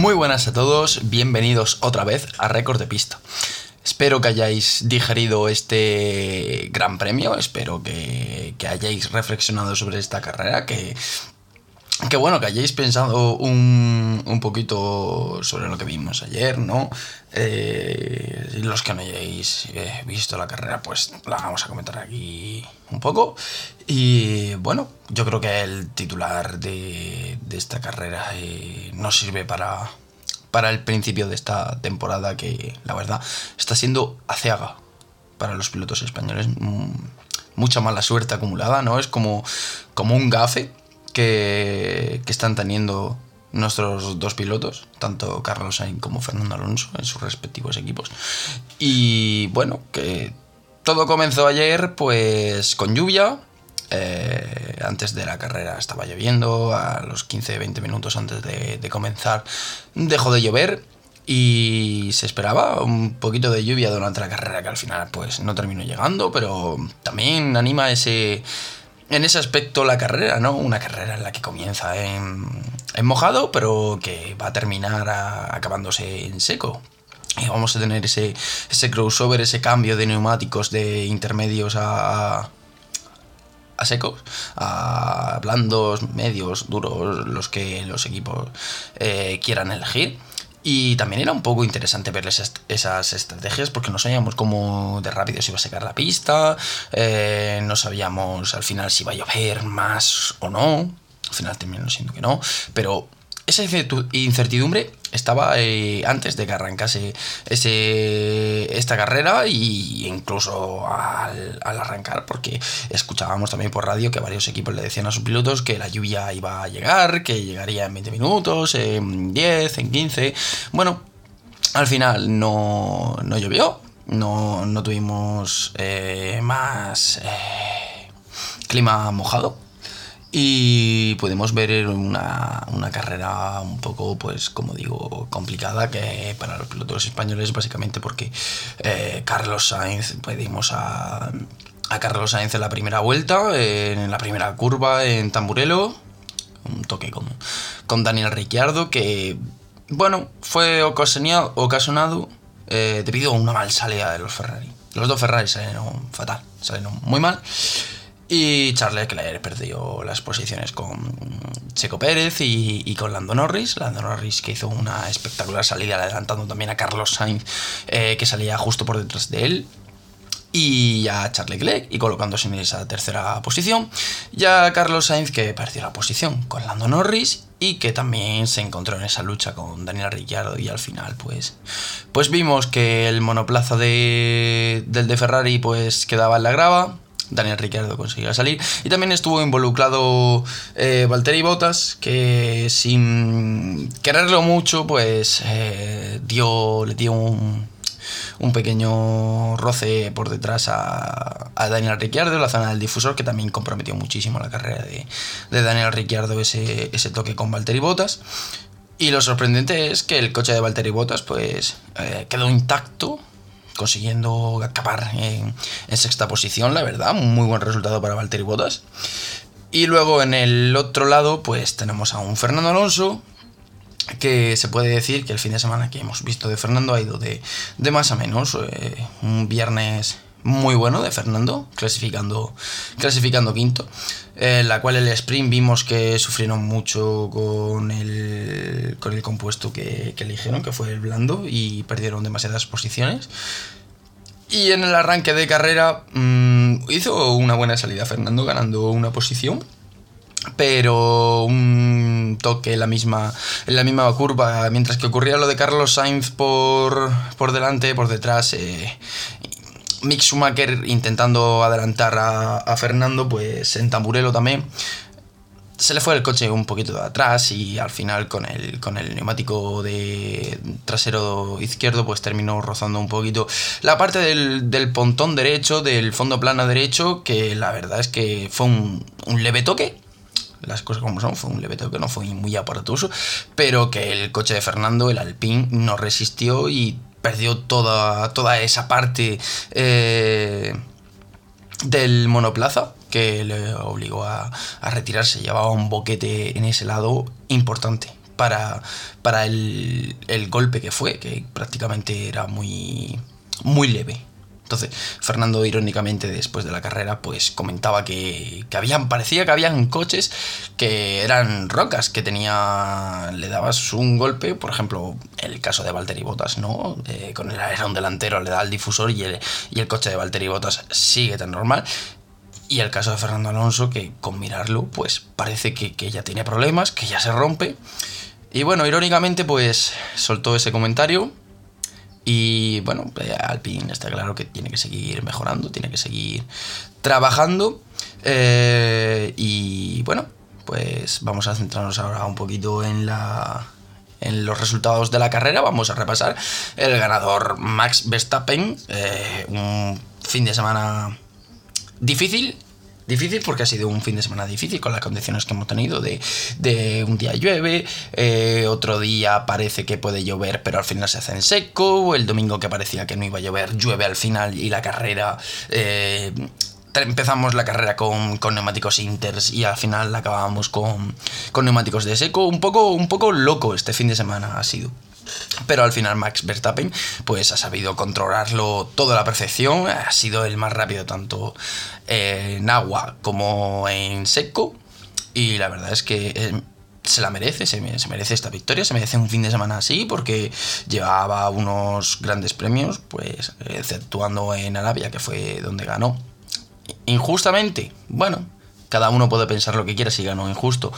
Muy buenas a todos, bienvenidos otra vez a Récord de Pista. Espero que hayáis digerido este gran premio, espero que, que hayáis reflexionado sobre esta carrera, que que bueno, que hayáis pensado un, un poquito sobre lo que vimos ayer, ¿no? Eh, los que no hayáis eh, visto la carrera, pues la vamos a comentar aquí un poco. Y bueno, yo creo que el titular de, de esta carrera eh, nos sirve para, para el principio de esta temporada que la verdad está siendo aciaga para los pilotos españoles. Mm, mucha mala suerte acumulada, ¿no? Es como, como un gafe que, están teniendo nuestros dos pilotos, tanto Carlos Sainz como Fernando Alonso, en sus respectivos equipos. Y bueno, que todo comenzó ayer pues con lluvia. Eh, antes de la carrera estaba lloviendo, a los 15-20 minutos antes de, comenzar dejó de llover y se esperaba un poquito de lluvia durante la carrera que al final pues no terminó llegando, pero también anima ese en ese aspecto la carrera, ¿no? Una carrera en la que comienza en, mojado, pero que va a terminar acabándose en seco. Y vamos a tener ese, crossover, ese cambio de neumáticos de intermedios a, a secos, a blandos, medios, duros, los que los equipos eh, quieran elegir. Y también era un poco interesante ver esas, estrategias porque no sabíamos cómo de rápido se iba a secar la pista, eh, no sabíamos al final si iba a llover más o no, al final terminó siendo que no, pero esa incertidumbre estaba eh, antes de que arrancase ese, esta carrera y incluso al, arrancar porque escuchábamos también por radio que varios equipos le decían a sus pilotos que la lluvia iba a llegar, que llegaría en 20 minutos, en 10, en 15. Bueno, al final no, no llovió, no, no tuvimos eh, más eh, clima mojado y podemos ver una, una, carrera un poco, pues como digo, complicada que para los pilotos españoles básicamente porque eh, Carlos Sainz, pedimos a, a Carlos Sainz en la primera vuelta, en la primera curva en Tamburelo, un toque con, con Daniel Ricciardo que, bueno, fue ocasionado, ocasionado eh, debido a una mal salida de los Ferrari. Los dos Ferrari salieron fatal, salieron muy mal. Y Charles Leclerc perdió las posiciones con Checo Pérez y, con Lando Norris. Lando Norris que hizo una espectacular salida adelantando también a Carlos Sainz eh, que salía justo por detrás de él. Y a Charles Leclerc y colocándose en esa tercera posición. Ya Carlos Sainz que perdió la posición con Lando Norris y que también se encontró en esa lucha con Daniel Ricciardo y al final pues pues vimos que el monoplaza de, del de Ferrari pues quedaba en la grava Daniel Ricciardo consiguió salir. Y también estuvo involucrado eh, Valtteri Bottas, que sin quererlo mucho, pues eh, dio, le dio un, un pequeño roce por detrás a, Daniel Ricciardo en la zona del difusor, que también comprometió muchísimo la carrera de, de Daniel Ricciardo ese, ese toque con Valtteri Bottas. Y lo sorprendente es que el coche de Valtteri Bottas pues eh, quedó intacto consiguiendo acabar en, sexta posición, la verdad, un muy buen resultado para Valtteri Bottas. Y luego en el otro lado, pues tenemos a un Fernando Alonso, que se puede decir que el fin de semana que hemos visto de Fernando ha ido de, más a menos. Eh, un viernes muy bueno de Fernando, clasificando, clasificando quinto. En la cual el sprint vimos que sufrieron mucho con el, con el compuesto que, eligieron, que fue el blando, y perdieron demasiadas posiciones. Y en el arranque de carrera mm, hizo una buena salida Fernando, ganando una posición. Pero un toque en la misma, en la misma curva, mientras que ocurría lo de Carlos Sainz por, por delante, por detrás, eh, Mick Schumacher intentando adelantar a, Fernando, pues en Tamburelo también. Se le fue el coche un poquito de atrás y al final con el, con el neumático de trasero izquierdo pues terminó rozando un poquito la parte del, del pontón derecho, del fondo plano derecho, que la verdad es que fue un, un leve toque, las cosas como son, fue un leve toque, no fue muy aparatoso, pero que el coche de Fernando, el Alpine, no resistió y perdió toda, toda esa parte eh, del monoplaza que le obligó a, retirarse. Llevaba un boquete en ese lado importante para, para el, el golpe que fue, que prácticamente era muy, muy leve. Entonces, Fernando, irónicamente, después de la carrera, pues comentaba que, que habían, parecía que habían coches que eran rocas, que tenía, le dabas un golpe, por ejemplo, el caso de Valtteri Bottas, ¿no? Eh, con el alerón delantero le da el difusor y el, y el coche de Valtteri Bottas sigue tan normal. Y el caso de Fernando Alonso, que con mirarlo, pues parece que, que ya tiene problemas, que ya se rompe. Y bueno, irónicamente, pues soltó ese comentario y bueno, eh, Alpine está claro que tiene que seguir mejorando, tiene que seguir trabajando. Eh, y bueno, pues vamos a centrarnos ahora un poquito en la. En los resultados de la carrera vamos a repasar el ganador Max Verstappen, eh, un fin de semana difícil, Difícil porque ha sido un fin de semana difícil con las condiciones que hemos tenido de, de un día llueve, eh, otro día parece que puede llover pero al final se hace en seco, el domingo que parecía que no iba a llover llueve al final y la carrera... Eh, empezamos la carrera con, con, neumáticos inters y al final la acabábamos con, con neumáticos de seco. Un poco, un poco loco este fin de semana ha sido. Pero al final Max Verstappen pues ha sabido controlarlo toda la perfección, ha sido el más rápido tanto en agua como en seco. Y la verdad es que eh, se la merece, se, merece esta victoria, se merece un fin de semana así porque llevaba unos grandes premios, pues exceptuando en Arabia que fue donde ganó. Injustamente, bueno, cada uno puede pensar lo que quiera si ganó injusto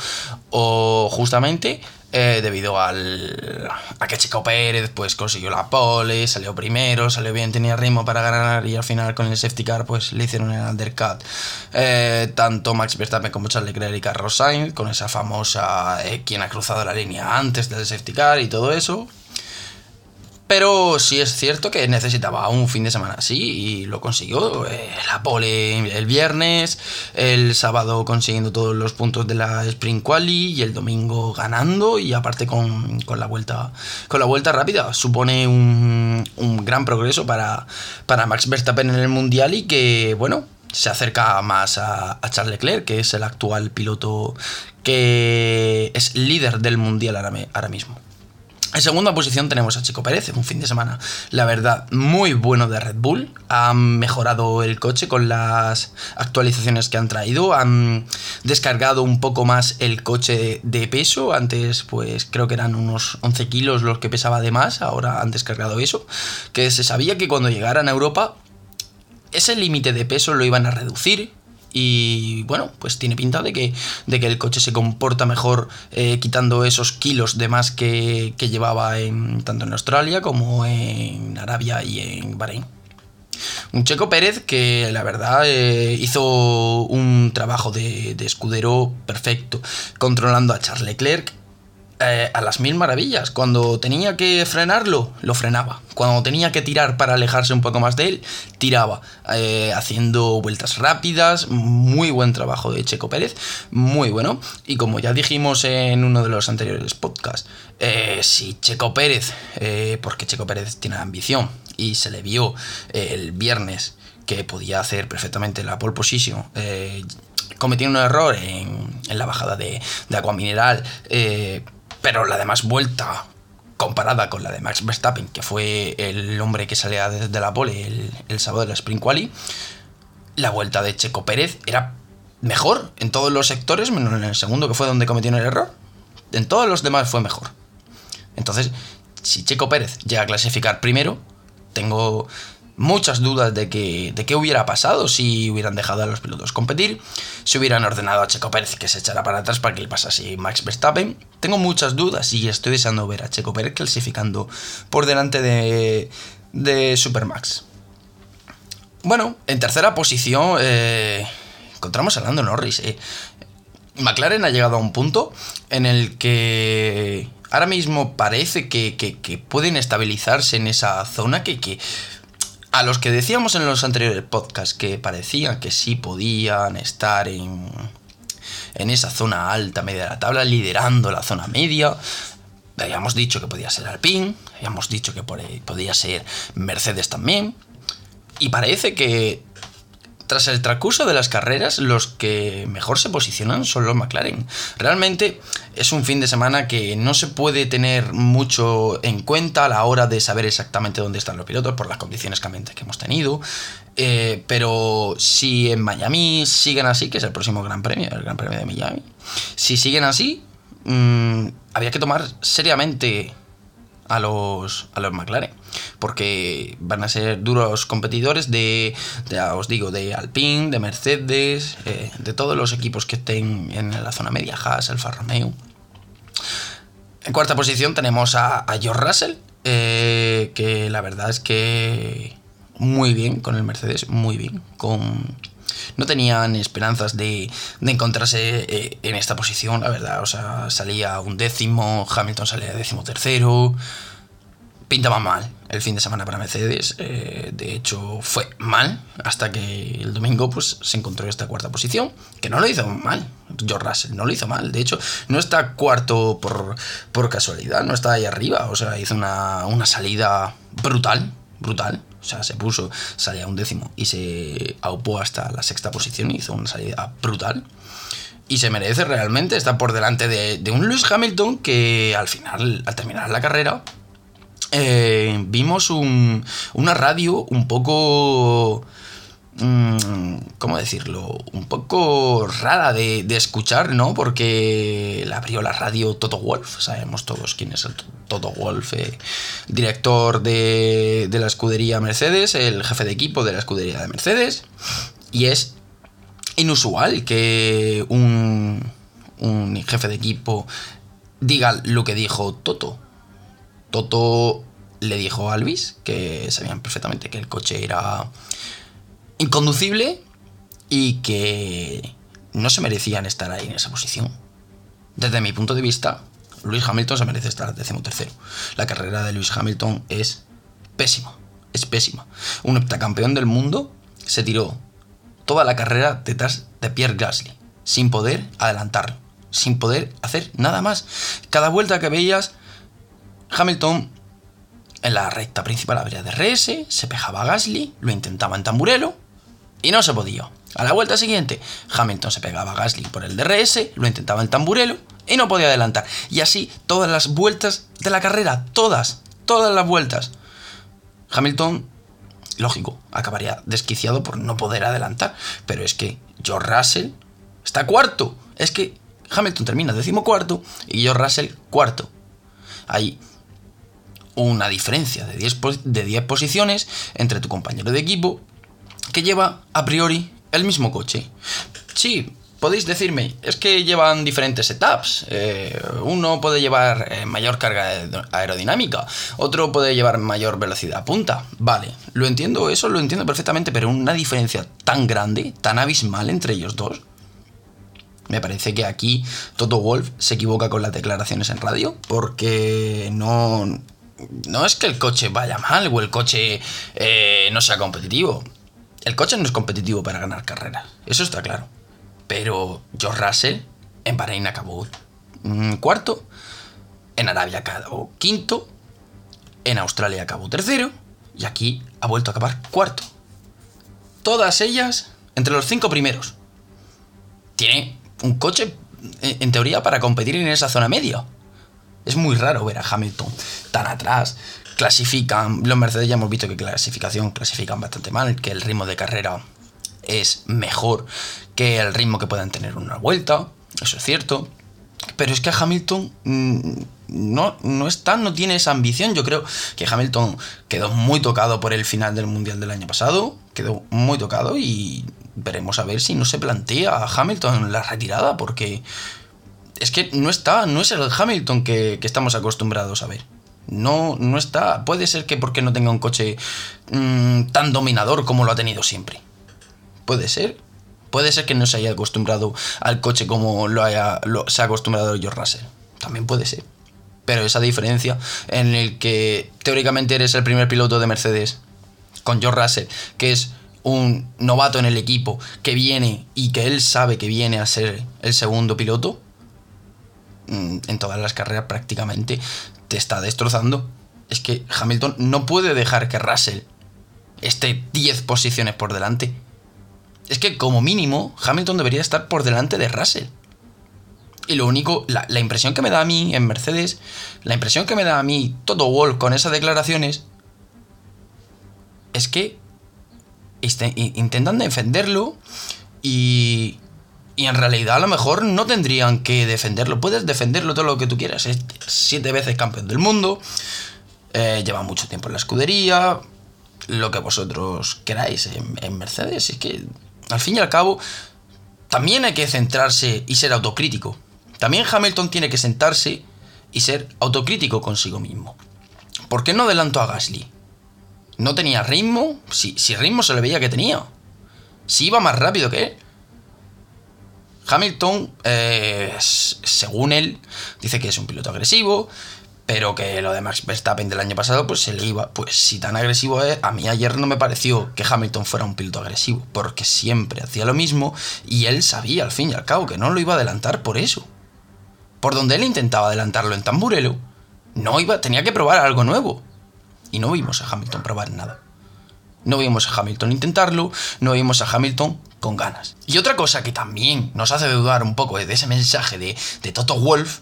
o justamente eh, debido al, a que Chico Pérez pues consiguió la pole, salió primero, salió bien, tenía ritmo para ganar y al final con el safety car pues le hicieron el undercut. Eh, tanto Max Verstappen como Charles Leclerc y Carlos Sainz con esa famosa eh, quien ha cruzado la línea antes del safety car y todo eso. Pero sí es cierto que necesitaba un fin de semana así y lo consiguió. Eh, la pole el viernes, el sábado consiguiendo todos los puntos de la Spring Quali y el domingo ganando y aparte con, la, vuelta, con la vuelta rápida. Supone un, gran progreso para, para Max Verstappen en el Mundial y que, bueno, se acerca más a, Charles Leclerc, que es el actual piloto que es líder del mundial ahora mismo. En segunda posición tenemos a Chico Pérez, un fin de semana, la verdad, muy bueno de Red Bull. Han mejorado el coche con las actualizaciones que han traído. Han descargado un poco más el coche de peso. Antes, pues creo que eran unos 11 kilos los que pesaba de más. Ahora han descargado eso. Que se sabía que cuando llegaran a Europa, ese límite de peso lo iban a reducir y bueno, pues tiene pinta de que, de que el coche se comporta mejor eh, quitando esos kilos de más que, llevaba en, tanto en Australia como en Arabia y en Bahrein. Un Checo Pérez que la verdad eh, hizo un trabajo de, de, escudero perfecto, controlando a Charles Leclerc eh, a las mil maravillas. Cuando tenía que frenarlo, lo frenaba. Cuando tenía que tirar para alejarse un poco más de él, tiraba. Eh, haciendo vueltas rápidas. Muy buen trabajo de Checo Pérez. Muy bueno. Y como ya dijimos en uno de los anteriores podcasts, eh, si Checo Pérez, porque Checo Pérez tiene ambición y se le vio el viernes que podía hacer perfectamente la pole position cometiendo un error en, la bajada de, de agua mineral, pero la demás vuelta, comparada con la de Max Verstappen, que fue el hombre que salía desde la pole el, sábado de la Spring Quali, la vuelta de Checo Pérez era mejor en todos los sectores, menos en el segundo, que fue donde cometió el error. En todos los demás fue mejor. Entonces, si Checo Pérez llega a clasificar primero, tengo muchas dudas de, que, de qué hubiera pasado si hubieran dejado a los pilotos competir, si hubieran ordenado a Checo Pérez que se echara para atrás para que le pasase Max Verstappen. Tengo muchas dudas y estoy deseando ver a Checo Pérez clasificando por delante de, de Supermax. Bueno, en tercera posición eh, encontramos a Lando Norris. Eh. McLaren ha llegado a un punto en el que ahora mismo parece que, que pueden estabilizarse en esa zona que, que a los que decíamos en los anteriores podcasts que parecían que sí podían estar en, en esa zona alta, media de la tabla, liderando la zona media, habíamos dicho que podía ser Alpine, habíamos dicho que podía ser Mercedes también, y parece que tras el transcurso de las carreras, los que mejor se posicionan son los McLaren. Realmente es un fin de semana que no se puede tener mucho en cuenta a la hora de saber exactamente dónde están los pilotos por las condiciones cambiantes que hemos tenido. Eh, pero si en Miami siguen así, que es el próximo Gran Premio, el Gran Premio de Miami, si siguen así, mm, había que tomar seriamente a los, a los McLaren. Porque van a ser duros competidores de, ya os digo, de Alpine, de Mercedes, eh, de todos los equipos que estén en la zona media, Haas, Alfa Romeo. En cuarta posición tenemos a, George Russell, eh, que la verdad es que muy bien con el Mercedes, muy bien. Con, no tenían esperanzas de, de encontrarse eh, en esta posición, la verdad. O sea, salía un décimo, Hamilton salía décimo tercero. Pintaba mal el fin de semana para Mercedes. Eh, de hecho, fue mal hasta que el domingo pues, se encontró esta cuarta posición, que no lo hizo mal. George Russell no lo hizo mal. De hecho, no está cuarto por, por casualidad, no está ahí arriba. O sea, hizo una, una salida brutal, brutal. O sea, se puso, salía un décimo y se aupó hasta la sexta posición y hizo una salida brutal. Y se merece realmente estar por delante de, un Lewis Hamilton que al final, al terminar la carrera, eh, vimos una radio un poco ¿cómo decirlo? Un poco rara de, escuchar, ¿no? Porque la abrió la radio Toto Wolf, sabemos todos quién es el Toto Wolf, eh, director de, la escudería Mercedes, el jefe de equipo de la escudería de Mercedes, y es inusual que un, un jefe de equipo diga lo que dijo Toto. Toto le dijo a Alvis que sabían perfectamente que el coche era inconducible y que no se merecían estar ahí en esa posición. Desde mi punto de vista, Luis Hamilton se merece estar tercero. La carrera de Luis Hamilton es pésima, es pésima. Un heptacampeón del mundo se tiró toda la carrera detrás de Pierre Gasly, sin poder adelantarlo, sin poder hacer nada más. Cada vuelta que veías, Hamilton en la recta principal habría DRS, se pejaba a Gasly, lo intentaba en tamburelo, y no se podía. A la vuelta siguiente, Hamilton se pegaba a Gasly por el DRS, lo intentaba el tamburelo y no podía adelantar. Y así todas las vueltas de la carrera, todas, todas las vueltas. Hamilton, lógico, acabaría desquiciado por no poder adelantar. Pero es que George Russell está cuarto. Es que Hamilton termina decimocuarto y George Russell cuarto. Hay una diferencia de 10, de 10 posiciones entre tu compañero de equipo que lleva a priori el mismo coche. Sí, podéis decirme, es que llevan diferentes setups. Eh, uno puede llevar eh, mayor carga aerodinámica, otro puede llevar mayor velocidad punta. Vale, lo entiendo, eso lo entiendo perfectamente, pero una diferencia tan grande, tan abismal entre ellos dos. Me parece que aquí Toto Wolf se equivoca con las declaraciones en radio, porque no, no es que el coche vaya mal o el coche eh, no sea competitivo. El coche no es competitivo para ganar carreras, eso está claro. Pero George Russell en Bahrein acabó mm, cuarto, en Arabia acabó quinto, en Australia acabó tercero y aquí ha vuelto a acabar cuarto. Todas ellas entre los cinco primeros. Tiene un coche, en teoría, para competir en esa zona media. Es muy raro ver a Hamilton tan atrás, clasifican, los Mercedes ya hemos visto que clasificación clasifican bastante mal, que el ritmo de carrera es mejor que el ritmo que puedan tener una vuelta, eso es cierto. Pero es que Hamilton mm, no, no está, no tiene esa ambición. Yo creo que Hamilton quedó muy tocado por el final del Mundial del año pasado. Quedó muy tocado y veremos a ver si no se plantea a Hamilton la retirada. Porque es que no está, no es el Hamilton que, que estamos acostumbrados a ver. No, no está. Puede ser que porque no tenga un coche mm, tan dominador como lo ha tenido siempre. Puede ser. Puede ser que no se haya acostumbrado al coche como lo, haya, se ha acostumbrado George Russell. También puede ser. Pero esa diferencia en el que teóricamente eres el primer piloto de Mercedes con George Russell, que es un novato en el equipo, que viene y que él sabe que viene a ser el segundo piloto, mm, en todas las carreras prácticamente te está destrozando es que Hamilton no puede dejar que Russell esté 10 posiciones por delante. es que como mínimo Hamilton debería estar por delante de Russell. Y lo único, la, impresión que me da a mí en Mercedes, la impresión que me da a mí todo Wolf con esas declaraciones, es que este, intentan defenderlo y, y en realidad a lo mejor no tendrían que defenderlo. Puedes defenderlo todo lo que tú quieras. Es siete veces campeón del mundo, eh, lleva mucho tiempo en la escudería, lo que vosotros queráis en, Mercedes. Es que al fin y al cabo también hay que centrarse y ser autocrítico. También Hamilton tiene que sentarse y ser autocrítico consigo mismo. ¿Por qué no adelantó a Gasly? ¿No tenía ritmo? Si, si ritmo se le veía que tenía. Si iba más rápido que él. Hamilton, eh, según él, dice que es un piloto agresivo, pero que lo de Max Verstappen del año pasado, pues se le iba. Pues si tan agresivo es, a mí ayer no me pareció que Hamilton fuera un piloto agresivo, porque siempre hacía lo mismo y él sabía al fin y al cabo que no lo iba a adelantar por eso por donde él intentaba adelantarlo en Tamburelo, no iba, tenía que probar algo nuevo. Y no vimos a Hamilton probar nada. No vimos a Hamilton intentarlo, no vimos a Hamilton con ganas. Y otra cosa que también nos hace dudar un poco de ese mensaje de, de Toto Wolf,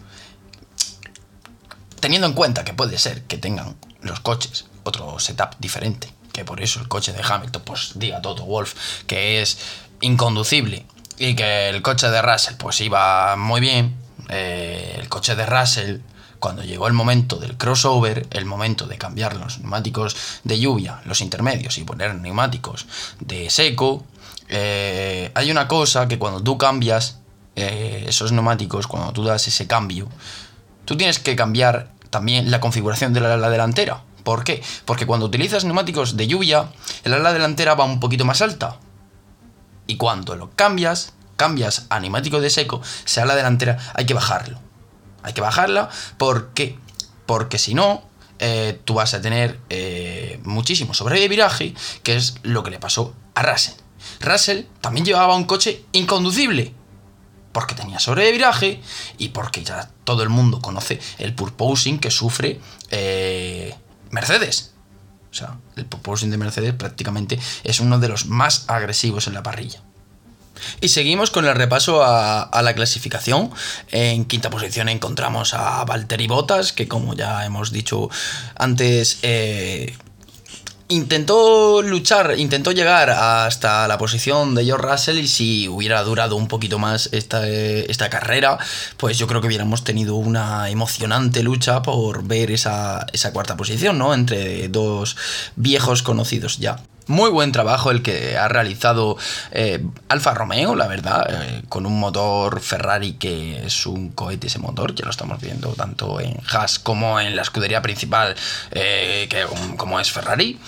teniendo en cuenta que puede ser que tengan los coches otro setup diferente, que por eso el coche de Hamilton pues diga Toto Wolf que es inconducible y que el coche de Russell pues iba muy bien, eh, el coche de Russell, cuando llegó el momento del crossover, el momento de cambiar los neumáticos de lluvia, los intermedios, y poner neumáticos de seco, eh, hay una cosa que cuando tú cambias eh, esos neumáticos, cuando tú das ese cambio, tú tienes que cambiar también la configuración de la ala delantera. ¿Por qué? Porque cuando utilizas neumáticos de lluvia, el ala delantera va un poquito más alta. Y cuando lo cambias, cambias a neumático de seco, sea la delantera, hay que bajarlo. Hay que bajarla, ¿por qué? Porque si no, eh, tú vas a tener eh, muchísimo sobre de viraje, que es lo que le pasó a Russell. Russell también llevaba un coche inconducible, porque tenía sobre de viraje y porque ya todo el mundo conoce el purposing que sufre eh, Mercedes. O sea, el purposing de Mercedes prácticamente es uno de los más agresivos en la parrilla. Y seguimos con el repaso a, la clasificación. En quinta posición encontramos a Valtteri Bottas, que como ya hemos dicho antes, eh, intentó luchar, intentó llegar hasta la posición de George Russell y si hubiera durado un poquito más esta, esta carrera, pues yo creo que hubiéramos tenido una emocionante lucha por ver esa, esa cuarta posición, ¿no? Entre dos viejos conocidos ya. Muy buen trabajo el que ha realizado eh, Alfa Romeo, la verdad, eh, con un motor Ferrari que es un cohete ese motor, ya lo estamos viendo tanto en Haas como en la escudería principal, eh, que, como es Ferrari.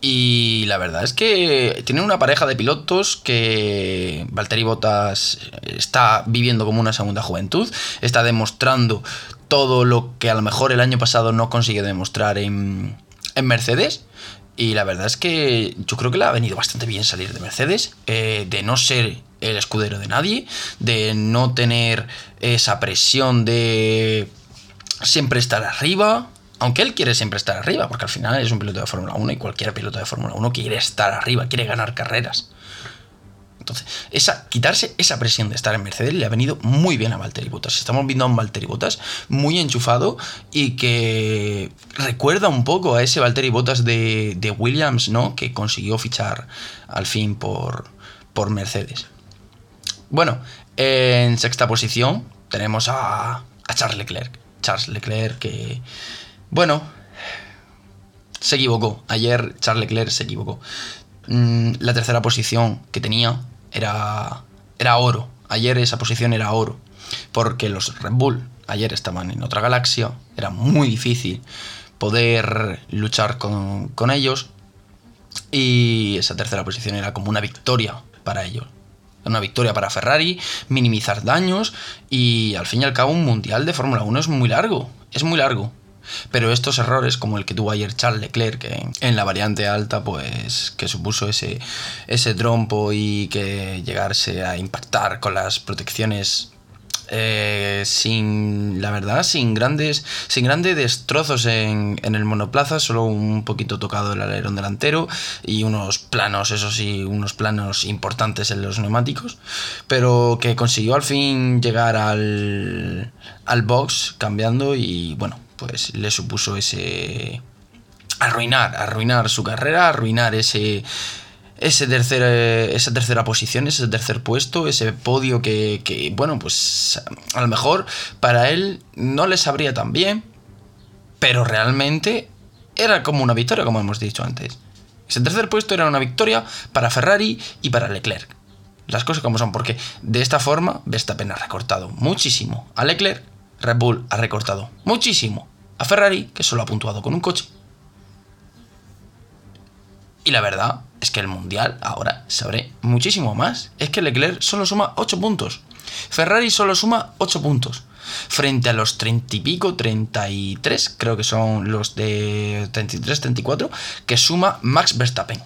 Y la verdad es que tiene una pareja de pilotos que Valtteri Bottas está viviendo como una segunda juventud, está demostrando todo lo que a lo mejor el año pasado no consiguió demostrar en, en Mercedes. Y la verdad es que yo creo que le ha venido bastante bien salir de Mercedes, eh, de no ser el escudero de nadie, de no tener esa presión de siempre estar arriba, aunque él quiere siempre estar arriba, porque al final es un piloto de Fórmula 1 y cualquier piloto de Fórmula 1 quiere estar arriba, quiere ganar carreras. Entonces, esa, quitarse esa presión de estar en Mercedes le ha venido muy bien a Valtteri Bottas. Estamos viendo a un Valtteri Bottas muy enchufado y que recuerda un poco a ese Valtteri Bottas de, Williams, ¿no? Que consiguió fichar al fin por, por Mercedes. Bueno, en sexta posición tenemos a, a Charles Leclerc. Charles Leclerc que, bueno, se equivocó. Ayer Charles Leclerc se equivocó. Mm, la tercera posición que tenía era, era oro. Ayer esa posición era oro. Porque los Red Bull ayer estaban en otra galaxia. Era muy difícil poder luchar con, con ellos. Y esa tercera posición era como una victoria para ellos. Una victoria para Ferrari, minimizar daños y al fin y al cabo un mundial de Fórmula 1 es muy largo. Es muy largo. Pero estos errores, como el que tuvo ayer Charles Leclerc en, en la variante alta, pues que supuso ese, ese trompo y que llegarse a impactar con las protecciones eh, sin, la verdad, sin grandes, sin grandes destrozos en, en, el monoplaza, solo un poquito tocado el alerón delantero y unos planos, eso sí, unos planos importantes en los neumáticos, pero que consiguió al fin llegar al, al box cambiando y bueno, pues le supuso ese... arruinar, arruinar su carrera, arruinar ese ese esa tercera posición, ese tercer puesto, ese podio que, bueno, pues a lo mejor para él no le sabría tan bien, pero realmente era como una victoria, como hemos dicho antes. Ese tercer puesto era una victoria para Ferrari y para Leclerc. Las cosas como son, porque de esta forma Verstappen ha recortado muchísimo a Leclerc, Red Bull ha recortado muchísimo a Ferrari, que solo ha puntuado con un coche. Y la verdad es que el Mundial ahora sabré muchísimo más. Es que Leclerc solo suma 8 puntos. Ferrari solo suma 8 puntos. Frente a los 30 y pico, 33, creo que son los de 33, 34, que suma Max Verstappen.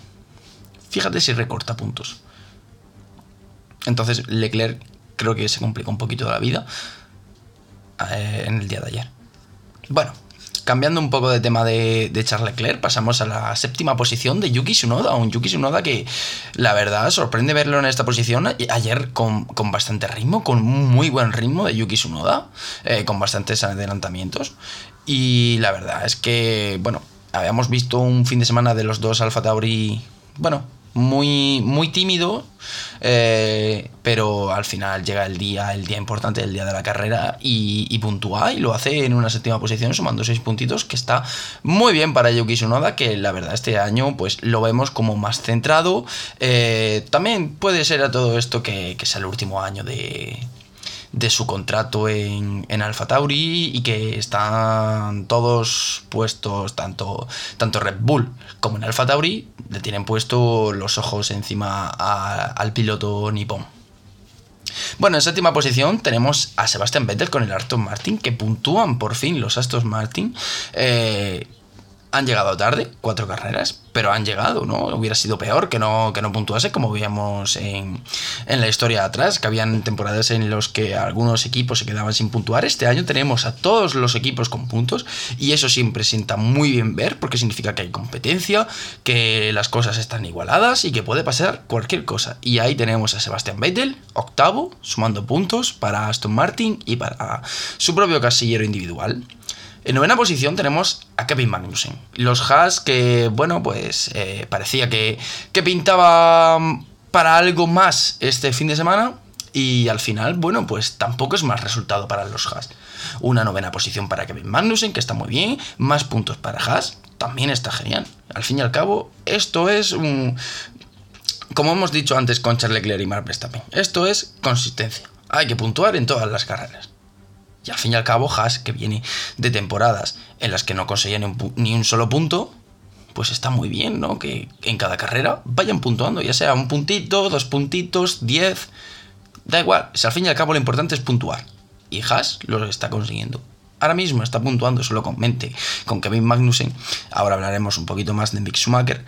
Fíjate si recorta puntos. Entonces Leclerc creo que se complica un poquito la vida eh, en el día de ayer. Bueno, cambiando un poco de tema de, Charles Leclerc, pasamos a la séptima posición de Yuki Tsunoda. Un Yuki Tsunoda que, la verdad, sorprende verlo en esta posición. Ayer con, bastante ritmo, con muy buen ritmo de Yuki Tsunoda, eh, con bastantes adelantamientos. Y la verdad es que, bueno, habíamos visto un fin de semana de los dos Alfa Tauri, bueno, muy, muy tímido, eh, pero al final llega el día, el día importante, el día de la carrera y, y, puntúa y lo hace en una séptima posición sumando seis puntitos que está muy bien para Yuki Tsunoda que la verdad este año pues lo vemos como más centrado. Eh, también puede ser a todo esto que, que sea el último año de, de su contrato en, en Alfa Tauri y que están todos puestos, tanto, tanto Red Bull como en Alfa Tauri, le tienen puesto los ojos encima al piloto nipón. Bueno, en séptima posición tenemos a Sebastian Vettel con el Aston Martin, que puntúan por fin los Aston Martin. Eh, han llegado tarde, cuatro carreras, pero han llegado, ¿no? Hubiera sido peor que no, que no puntuase, como veíamos en, en la historia atrás, que habían temporadas en los que algunos equipos se quedaban sin puntuar. Este año tenemos a todos los equipos con puntos y eso siempre sienta muy bien ver, porque significa que hay competencia, que las cosas están igualadas y que puede pasar cualquier cosa. Y ahí tenemos a Sebastian Vettel, octavo, sumando puntos para Aston Martin y para su propio casillero individual. En novena posición tenemos a Kevin Magnussen. Los Haas que, bueno, pues eh, parecía que, que pintaba para algo más este fin de semana. Y al final, bueno, pues tampoco es más resultado para los Haas. Una novena posición para Kevin Magnussen, que está muy bien. Más puntos para Haas, también está genial. Al fin y al cabo, esto es un... Como hemos dicho antes con Charles Leclerc y Mark Verstappen, esto es consistencia. Hay que puntuar en todas las carreras. Y al fin y al cabo, Haas, que viene de temporadas en las que no conseguía ni un, solo punto, pues está muy bien, ¿no? Que en cada carrera vayan puntuando, ya sea un puntito, dos puntitos, diez. Da igual, si al fin y al cabo lo importante es puntuar. Y Haas lo está consiguiendo. Ahora mismo está puntuando solo con mente, con Kevin Magnussen. Ahora hablaremos un poquito más de Mick Schumacher.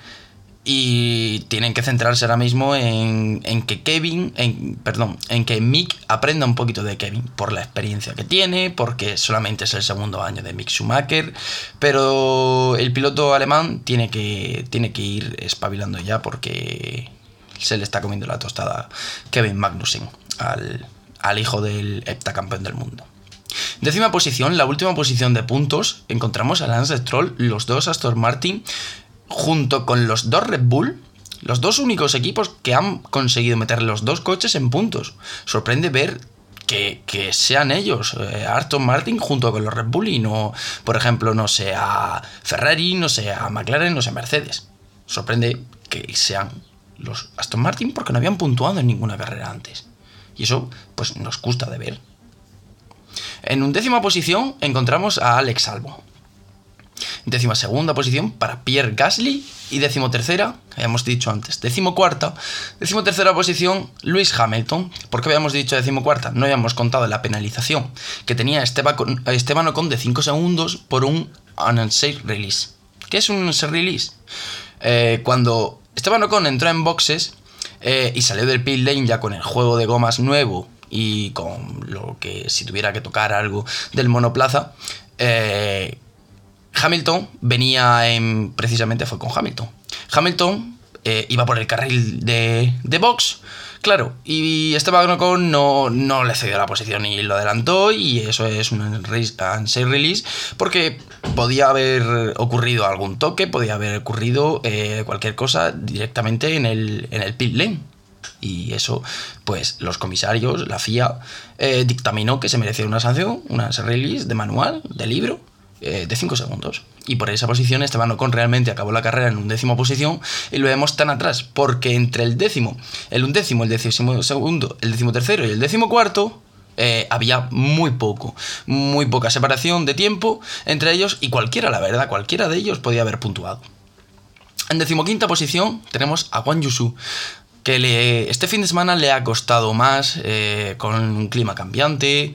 Y tienen que centrarse ahora mismo en, que Kevin, en, perdón, en que Mick aprenda un poquito de Kevin por la experiencia que tiene, porque solamente es el segundo año de Mick Schumacher, pero el piloto alemán tiene que, tiene que ir espabilando ya porque se le está comiendo la tostada Kevin Magnussen al, al hijo del heptacampeón del mundo. Décima posición, la última posición de puntos, encontramos a Lance Stroll, los dos Aston Martin, junto con los dos Red Bull, los dos únicos equipos que han conseguido meter los dos coches en puntos. Sorprende ver que, sean ellos, eh, Aston Martin junto con los Red Bull y no, por ejemplo, no sea Ferrari, no sea McLaren, no sea Mercedes. Sorprende que sean los Aston Martin porque no habían puntuado en ninguna carrera antes. Y eso, pues, nos gusta de ver. En undécima posición encontramos a Alex Albo. Décima segunda posición para Pierre Gasly. Y décimo tercera, habíamos dicho antes, décimo cuarta. Décimo tercera posición, Luis Hamilton. ¿Por qué habíamos dicho décimo cuarta? No habíamos contado la penalización que tenía Esteban Ocon de 5 segundos por un unsafe release. ¿Qué es un unsafe release? Eh, cuando Esteban Ocon entró en boxes eh, y salió del pit lane ya con el juego de gomas nuevo y con lo que si tuviera que tocar algo del monoplaza, eh, Hamilton venía en. precisamente fue con Hamilton. Hamilton eh, iba por el carril de, de box Claro, y Esteban Ocon no, no le cedió la posición y lo adelantó y eso es un release porque podía haber ocurrido algún toque, podía haber ocurrido eh, cualquier cosa directamente en el, en el pit lane. Y eso, pues los comisarios, la FIA, eh, dictaminó que se merecía una sanción, una release de manual, de libro, eh, de 5 segundos. Y por esa posición Esteban Ocon realmente acabó la carrera en undécimo posición y lo vemos tan atrás, porque entre el décimo, el undécimo, el décimo segundo, el décimo tercero y el décimo cuarto, eh, había muy poco, muy poca separación de tiempo entre ellos y cualquiera, la verdad, cualquiera de ellos podía haber puntuado. En decimoquinta posición tenemos a Juan Yusu, que le, este fin de semana le ha costado más eh, con un clima cambiante,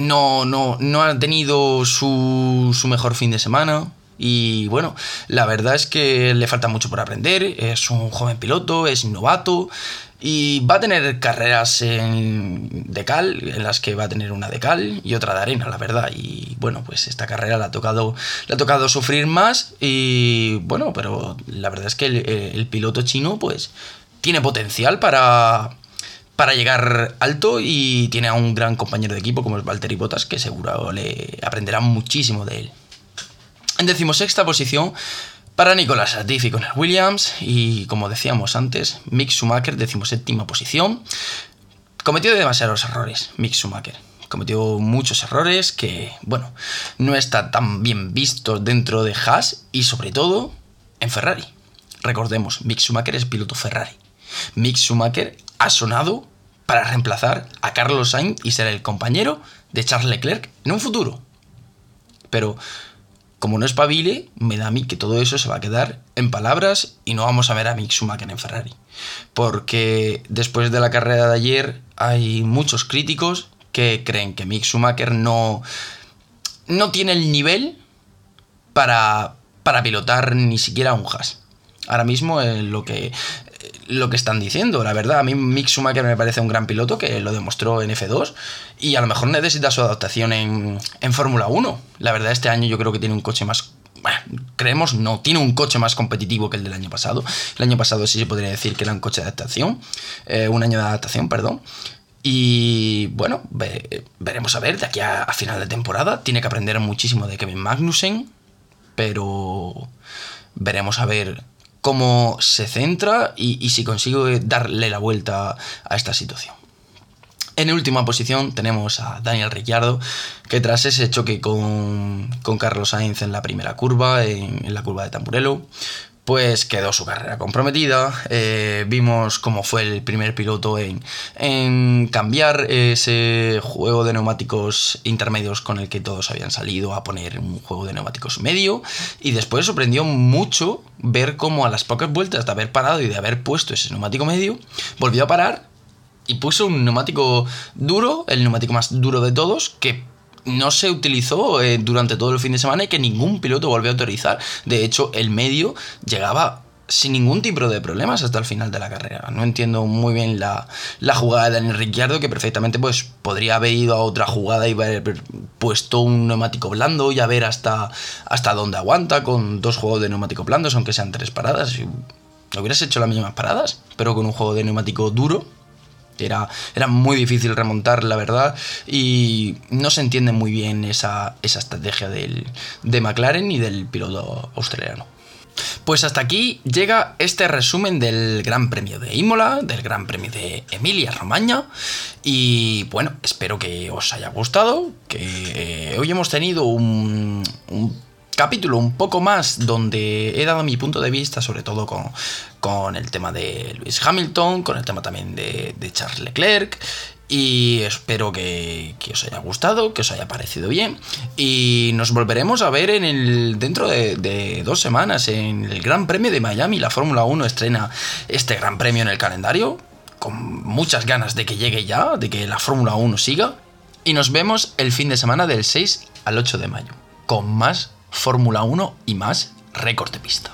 no, no, no ha tenido su, su mejor fin de semana. Y bueno, la verdad es que le falta mucho por aprender. Es un joven piloto, es novato. Y va a tener carreras en de cal, en las que va a tener una de cal y otra de arena, la verdad. Y bueno, pues esta carrera le ha tocado, ha tocado sufrir más. Y bueno, pero la verdad es que el, el piloto chino, pues, tiene potencial para, para llegar alto y tiene a un gran compañero de equipo como es Valtteri Bottas que seguro le aprenderá muchísimo de él. En decimosexta posición para Nicolás Latifi con el Williams y como decíamos antes, Mick Schumacher decimoséptima posición. Cometió demasiados errores Mick Schumacher. Cometió muchos errores que, bueno, no está tan bien visto dentro de Haas y sobre todo en Ferrari. Recordemos, Mick Schumacher es piloto Ferrari. Mick Schumacher ha sonado para reemplazar a Carlos Sainz y ser el compañero de Charles Leclerc en un futuro. Pero como no es pabile, me da a mí que todo eso se va a quedar en palabras y no vamos a ver a Mick Schumacher en Ferrari. Porque después de la carrera de ayer hay muchos críticos que creen que Mick Schumacher no, no tiene el nivel para, para pilotar ni siquiera un Haas. Ahora mismo eh, lo que lo que están diciendo, la verdad. A mí Mick Schumacher me parece un gran piloto que lo demostró en F2 y a lo mejor necesita su adaptación en, en Fórmula 1. La verdad, este año yo creo que tiene un coche más bueno, creemos, no, tiene un coche más competitivo que el del año pasado. El año pasado sí se podría decir que era un coche de adaptación, eh, un año de adaptación, perdón. Y bueno, veremos a ver de aquí a, a, final de temporada. Tiene que aprender muchísimo de Kevin Magnussen, pero veremos a ver cómo se centra y, si consigue darle la vuelta a esta situación. En última posición tenemos a Daniel Ricciardo, que tras ese choque con, Carlos Sainz en la primera curva, en, la curva de Tamburello, pues quedó su carrera comprometida. Eh, vimos cómo fue el primer piloto en, en, cambiar ese juego de neumáticos intermedios con el que todos habían salido a poner un juego de neumáticos medio. Y después sorprendió mucho ver cómo a las pocas vueltas de haber parado y de haber puesto ese neumático medio, volvió a parar y puso un neumático duro, el neumático más duro de todos, que no se utilizó eh, durante todo el fin de semana y que ningún piloto volvió a autorizar. De hecho, el medio llegaba sin ningún tipo de problemas hasta el final de la carrera. No entiendo muy bien la, jugada de Daniel Ricciardo, que perfectamente pues, podría haber ido a otra jugada y haber puesto un neumático blando y a ver hasta, hasta dónde aguanta con dos juegos de neumático blandos, aunque sean tres paradas. Hubieras hecho las mismas paradas, pero con un juego de neumático duro era, era muy difícil remontar, la verdad, y no se entiende muy bien esa, estrategia del, de McLaren y del piloto australiano. Pues hasta aquí llega este resumen del Gran Premio de Imola, del Gran Premio de Emilia Romagna. Y bueno, espero que os haya gustado, que hoy hemos tenido un capítulo un poco más donde he dado mi punto de vista, sobre todo con, con el tema de Lewis Hamilton, con el tema también de, Charles Leclerc. Y espero que, os haya gustado, que os haya parecido bien. Y nos volveremos a ver en el, dentro de, de dos semanas en el Gran Premio de Miami. La Fórmula 1 estrena este Gran Premio en el calendario. Con muchas ganas de que llegue ya, de que la Fórmula 1 siga. Y nos vemos el fin de semana del 6 al 8 de mayo. Con más Fórmula 1 y más récord de pista.